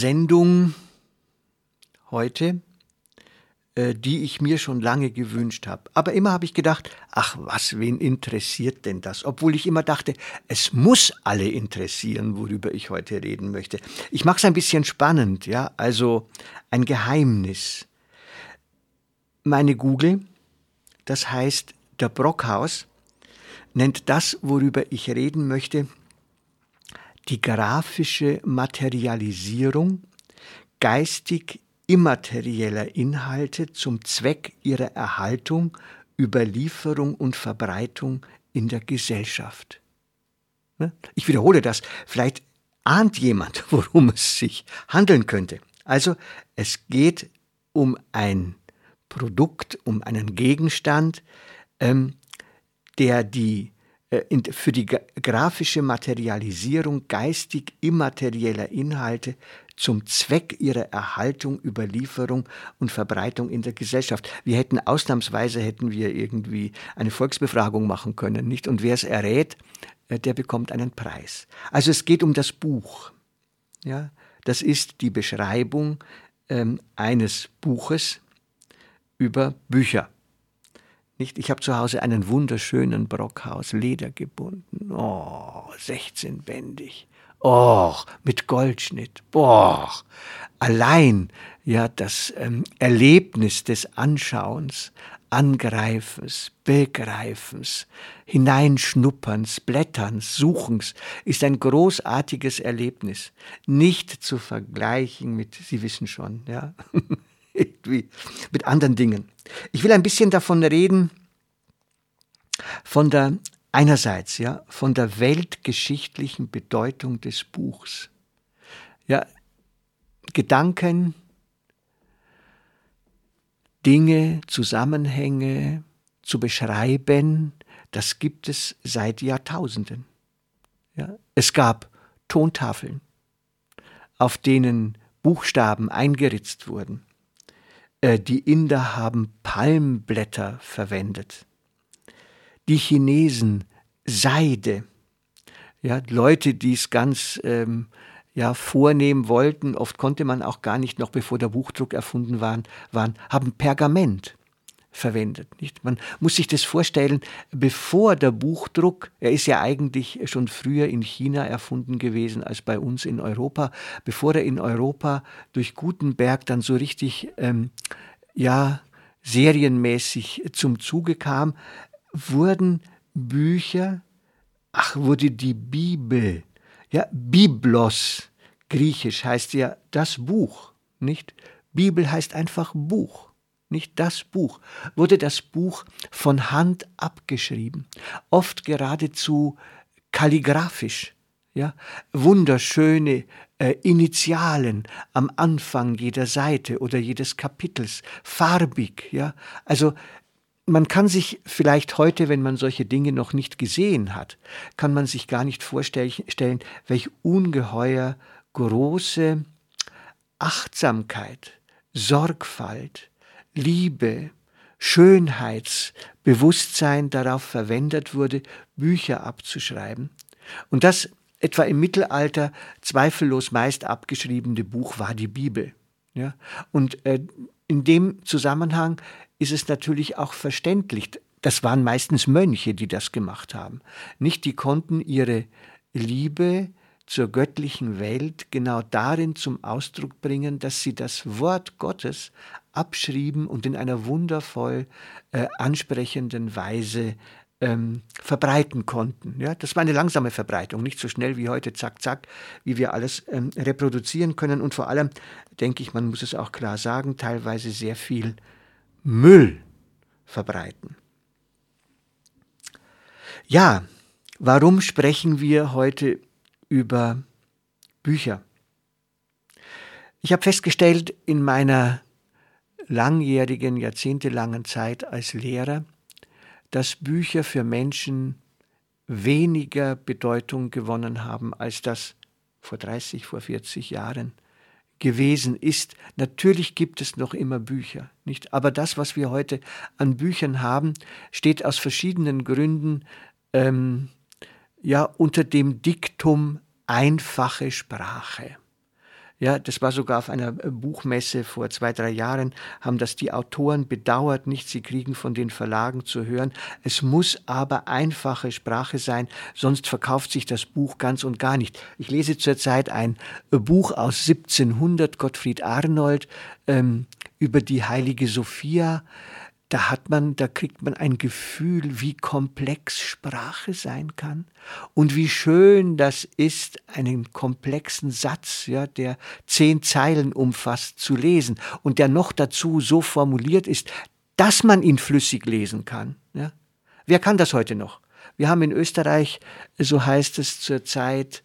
Sendung heute, äh, die ich mir schon lange gewünscht habe. Aber immer habe ich gedacht, ach was, wen interessiert denn das? Obwohl ich immer dachte, es muss alle interessieren, worüber ich heute reden möchte. Ich mache es ein bisschen spannend, ja, also ein Geheimnis. Meine Google, das heißt der Brockhaus, nennt das, worüber ich reden möchte, die grafische Materialisierung geistig immaterieller Inhalte zum Zweck ihrer Erhaltung, Überlieferung und Verbreitung in der Gesellschaft. Ne? Ich wiederhole das, vielleicht ahnt jemand, worum es sich handeln könnte. Also es geht um ein Produkt, um einen Gegenstand, ähm, der die äh, für die grafische Materialisierung geistig immaterieller Inhalte zum Zweck ihrer Erhaltung, Überlieferung und Verbreitung in der Gesellschaft. Wir hätten ausnahmsweise hätten wir irgendwie eine Volksbefragung machen können, nicht? Und wer es errät, äh, der bekommt einen Preis. Also es geht um das Buch. Ja, das ist die Beschreibung ähm, eines Buches über Bücher. Nicht? Ich habe zu Hause einen wunderschönen Brockhaus, ledergebunden. Oh, 16-bändig. Oh, mit Goldschnitt. Boah. Allein ja das ähm, Erlebnis des Anschauens, Angreifens, Begreifens, Hineinschnupperns, Blätterns, Suchens ist ein großartiges Erlebnis. Nicht zu vergleichen mit, Sie wissen schon, ja, mit anderen Dingen. Ich will ein bisschen davon reden, von der einerseits ja von der weltgeschichtlichen Bedeutung des Buchs. Ja, Gedanken, Dinge, Zusammenhänge zu beschreiben, das gibt es seit Jahrtausenden. Ja, es gab Tontafeln, auf denen Buchstaben eingeritzt wurden. Äh, die Inder haben Palmblätter verwendet. Die Chinesen Seide. Ja, Leute, die es ganz ähm, ja, vornehmen wollten, oft konnte man auch gar nicht, noch bevor der Buchdruck erfunden waren, waren haben Pergament verwendet. Nicht? Man muss sich das vorstellen, bevor der Buchdruck, er ist ja eigentlich schon früher in China erfunden gewesen als bei uns in Europa, bevor er in Europa durch Gutenberg dann so richtig, ähm, ja, serienmäßig zum Zuge kam, wurden Bücher, ach, wurde die Bibel, ja, Biblos, griechisch heißt ja das Buch, nicht? Bibel heißt einfach Buch nicht das Buch, wurde das Buch von Hand abgeschrieben, oft geradezu kalligraphisch, ja, wunderschöne äh, Initialen am Anfang jeder Seite oder jedes Kapitels, farbig, ja, also man kann sich vielleicht heute, wenn man solche Dinge noch nicht gesehen hat, kann man sich gar nicht vorstellen, welch ungeheuer große Achtsamkeit, Sorgfalt, Liebe, Schönheitsbewusstsein darauf verwendet wurde, Bücher abzuschreiben. Und das etwa im Mittelalter zweifellos meist abgeschriebene Buch war die Bibel. Ja? Und äh, in dem Zusammenhang ist es natürlich auch verständlich, das waren meistens Mönche, die das gemacht haben. Nicht, die konnten ihre Liebe zur göttlichen Welt genau darin zum Ausdruck bringen, dass sie das Wort Gottes abschrieben und in einer wundervoll äh, ansprechenden Weise ähm, verbreiten konnten. Ja, das war eine langsame Verbreitung, nicht so schnell wie heute, zack, zack, wie wir alles ähm, reproduzieren können. Und vor allem, denke ich, man muss es auch klar sagen, teilweise sehr viel Müll verbreiten. Ja, Warum sprechen wir heute über Bücher? Ich habe festgestellt in meiner langjährigen, jahrzehntelangen Zeit als Lehrer, dass Bücher für Menschen weniger Bedeutung gewonnen haben, als das vor 30, vor 40 Jahren gewesen ist. Natürlich gibt es noch immer Bücher, nicht? Aber das, was wir heute an Büchern haben, steht aus verschiedenen Gründen ähm, ja unter dem Diktum einfache Sprache. Ja, das war sogar auf einer äh, Buchmesse vor zwei, drei Jahren, haben das die Autoren bedauert nicht. Sie kriegen von den Verlagen zu hören. Es muss aber einfache Sprache sein, sonst verkauft sich das Buch ganz und gar nicht. Ich lese zurzeit ein äh, Buch aus 1700, Gottfried Arnold, ähm, über die heilige Sophia da hat man, da kriegt man ein Gefühl, wie komplex Sprache sein kann und wie schön das ist, einen komplexen Satz, ja, der zehn Zeilen umfasst, zu lesen und der noch dazu so formuliert ist, dass man ihn flüssig lesen kann. Ja. Wer kann das heute noch? Wir haben in Österreich, so heißt es zurzeit,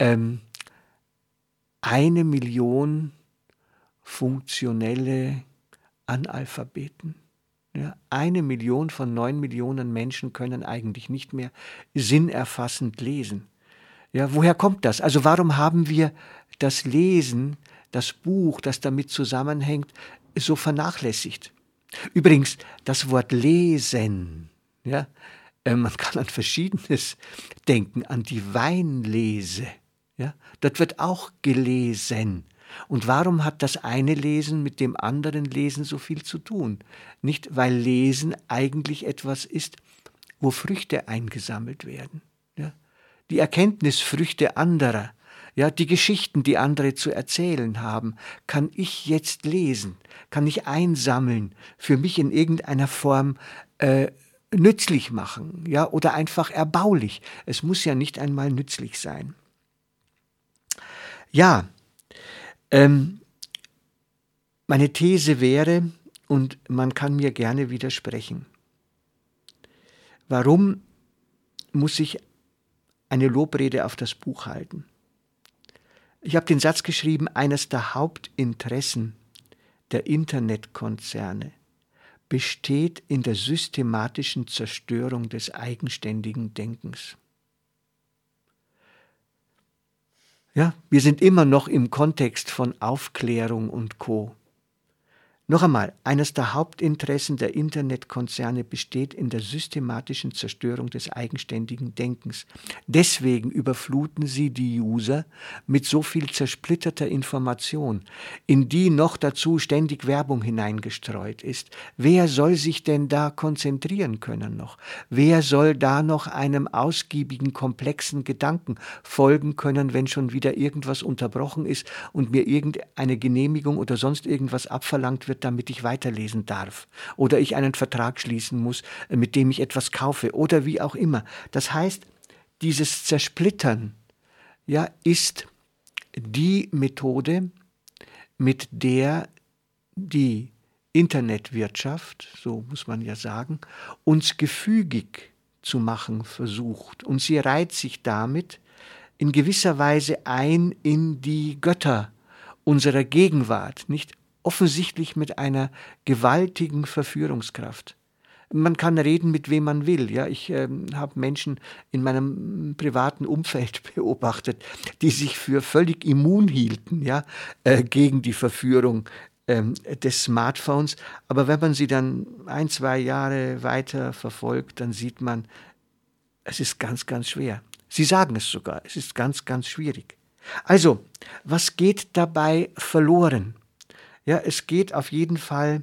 ähm, eine Million funktionelle Analphabeten. Ja, eine Million von neun Millionen Menschen können eigentlich nicht mehr sinnerfassend lesen. Ja, woher kommt das? Also warum haben wir das Lesen, das Buch, das damit zusammenhängt, so vernachlässigt? Übrigens, das Wort lesen, ja, äh, man kann an Verschiedenes denken, an die Weinlese. Ja, dort wird auch gelesen. Und warum hat das eine Lesen mit dem anderen Lesen so viel zu tun? Nicht, weil Lesen eigentlich etwas ist, wo Früchte eingesammelt werden. Ja? Die Erkenntnisfrüchte anderer, ja, die Geschichten, die andere zu erzählen haben, kann ich jetzt lesen, kann ich einsammeln, für mich in irgendeiner Form äh, nützlich machen, ja, oder einfach erbaulich. Es muss ja nicht einmal nützlich sein. Ja, ähm, meine These wäre, und man kann mir gerne widersprechen, warum muss ich eine Lobrede auf das Buch halten? Ich habe den Satz geschrieben, eines der Hauptinteressen der Internetkonzerne besteht in der systematischen Zerstörung des eigenständigen Denkens. Ja, wir sind immer noch im Kontext von Aufklärung und Co. Noch einmal, eines der Hauptinteressen der Internetkonzerne besteht in der systematischen Zerstörung des eigenständigen Denkens. Deswegen überfluten sie die User mit so viel zersplitterter Information, in die noch dazu ständig Werbung hineingestreut ist. Wer soll sich denn da konzentrieren können noch? Wer soll da noch einem ausgiebigen, komplexen Gedanken folgen können, wenn schon wieder irgendwas unterbrochen ist und mir irgendeine Genehmigung oder sonst irgendwas abverlangt wird? Damit ich weiterlesen darf. Oder ich einen Vertrag schließen muss, äh, mit dem ich etwas kaufe. Oder wie auch immer. Das heißt, dieses Zersplittern ja, ist die Methode, mit der die Internetwirtschaft, so muss man ja sagen, uns gefügig zu machen versucht. Und sie reiht sich damit in gewisser Weise ein in die Götter unserer Gegenwart, nicht offensichtlich mit einer gewaltigen Verführungskraft. Man kann reden, mit wem man will. Ja, ich äh, habe Menschen in meinem privaten Umfeld beobachtet, die sich für völlig immun hielten, ja, äh, gegen die Verführung äh, des Smartphones. Aber wenn man sie dann ein, zwei Jahre weiter verfolgt, dann sieht man, es ist ganz, ganz schwer. Sie sagen es sogar, es ist ganz, ganz schwierig. Also, was geht dabei verloren? Ja, es geht auf jeden Fall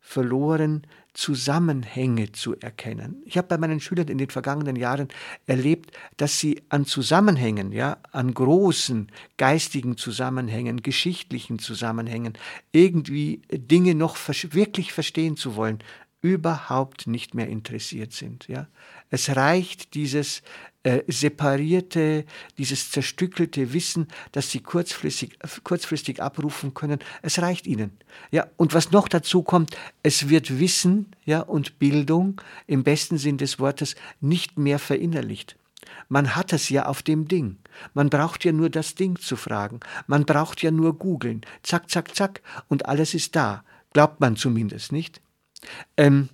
verloren, Zusammenhänge zu erkennen. Ich habe bei meinen Schülern in den vergangenen Jahren erlebt, dass sie an Zusammenhängen, ja, an großen geistigen Zusammenhängen, geschichtlichen Zusammenhängen, irgendwie Dinge noch wirklich verstehen zu wollen, überhaupt nicht mehr interessiert sind. Ja. Es reicht dieses äh, separierte, dieses zerstückelte Wissen, das sie kurzfristig, kurzfristig abrufen können. Es reicht ihnen. Ja, und was noch dazu kommt, es wird Wissen ja, und Bildung im besten Sinn des Wortes nicht mehr verinnerlicht. Man hat es ja auf dem Ding. Man braucht ja nur das Ding zu fragen. Man braucht ja nur googeln. Zack, zack, zack. Und alles ist da. Glaubt man zumindest, nicht? Ähm,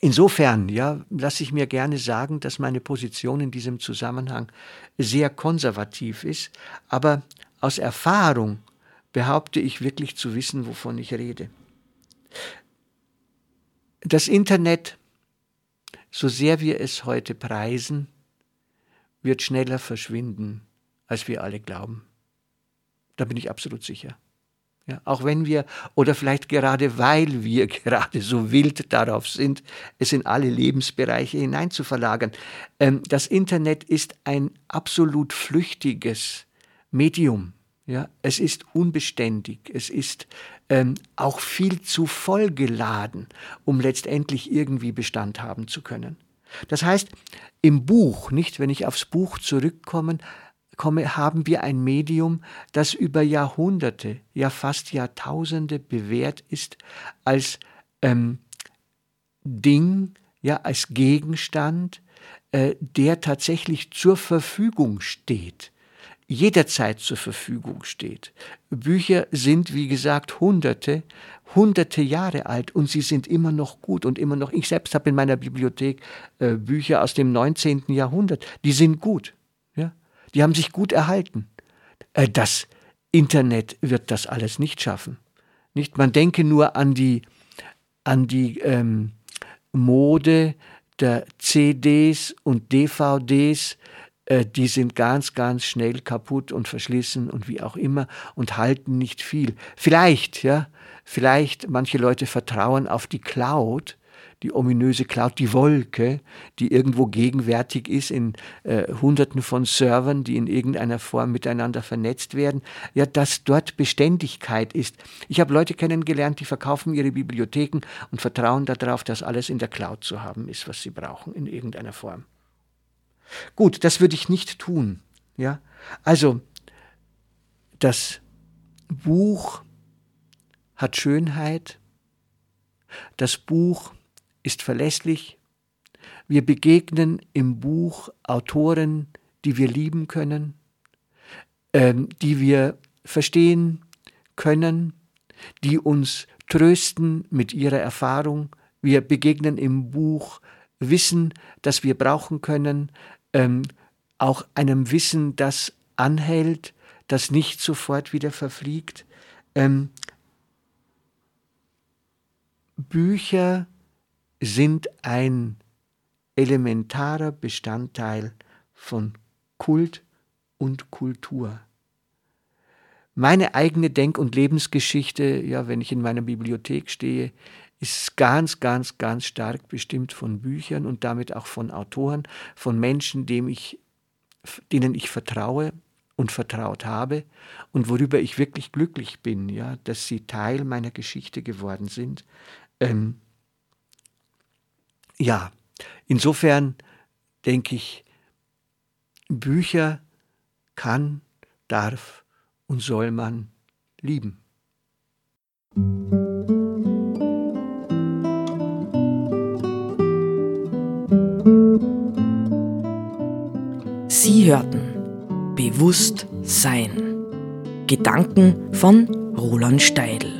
insofern, ja, lasse ich mir gerne sagen, dass meine Position in diesem Zusammenhang sehr konservativ ist. Aber aus Erfahrung behaupte ich wirklich zu wissen, wovon ich rede. Das Internet, so sehr wir es heute preisen, wird schneller verschwinden, als wir alle glauben. Da bin ich absolut sicher. Ja, auch wenn wir, oder vielleicht gerade weil wir gerade so wild darauf sind, es in alle Lebensbereiche hinein zu verlagern. Ähm, das Internet ist ein absolut flüchtiges Medium. Ja, es ist unbeständig, es ist ähm, auch viel zu vollgeladen, um letztendlich irgendwie Bestand haben zu können. Das heißt, im Buch, nicht, wenn ich aufs Buch zurückkomme, komme, haben wir ein Medium, das über Jahrhunderte, ja fast Jahrtausende bewährt ist als ähm, Ding, ja als Gegenstand, äh, der tatsächlich zur Verfügung steht jederzeit zur Verfügung steht. Bücher sind, wie gesagt, hunderte, hunderte Jahre alt und sie sind immer noch gut und immer noch. Ich selbst habe in meiner Bibliothek äh, Bücher aus dem 19. Jahrhundert, die sind gut. Die haben sich gut erhalten. Äh, das Internet wird das alles nicht schaffen. Nicht? Man denke nur an die, an die ähm, Mode der CDs und DVDs, äh, die sind ganz, ganz schnell kaputt und verschlissen und wie auch immer und halten nicht viel. Vielleicht, ja, vielleicht manche Leute vertrauen auf die Cloud, die ominöse Cloud, die Wolke, die irgendwo gegenwärtig ist in äh, Hunderten von Servern, die in irgendeiner Form miteinander vernetzt werden, ja, dass dort Beständigkeit ist. Ich habe Leute kennengelernt, die verkaufen ihre Bibliotheken und vertrauen darauf, dass alles in der Cloud zu haben ist, was sie brauchen, in irgendeiner Form. Gut, das würde ich nicht tun. Ja? Also, das Buch hat Schönheit, das Buch ist verlässlich, wir begegnen im Buch Autoren, die wir lieben können, ähm, die wir verstehen können, die uns trösten mit ihrer Erfahrung. Wir begegnen im Buch Wissen, das wir brauchen können, ähm, auch einem Wissen, das anhält, das nicht sofort wieder verfliegt. Ähm, Bücher sind ein elementarer Bestandteil von Kult und Kultur. Meine eigene Denk- und Lebensgeschichte, ja, wenn ich in meiner Bibliothek stehe, ist ganz, ganz, ganz stark bestimmt von Büchern und damit auch von Autoren, von Menschen, ich, denen ich vertraue und vertraut habe und worüber ich wirklich glücklich bin, ja, dass sie Teil meiner Geschichte geworden sind. Ähm, ja, insofern denke ich, Bücher kann, darf und soll man lieben. Sie hörten Bewusst Sein. Gedanken von Roland Steidl.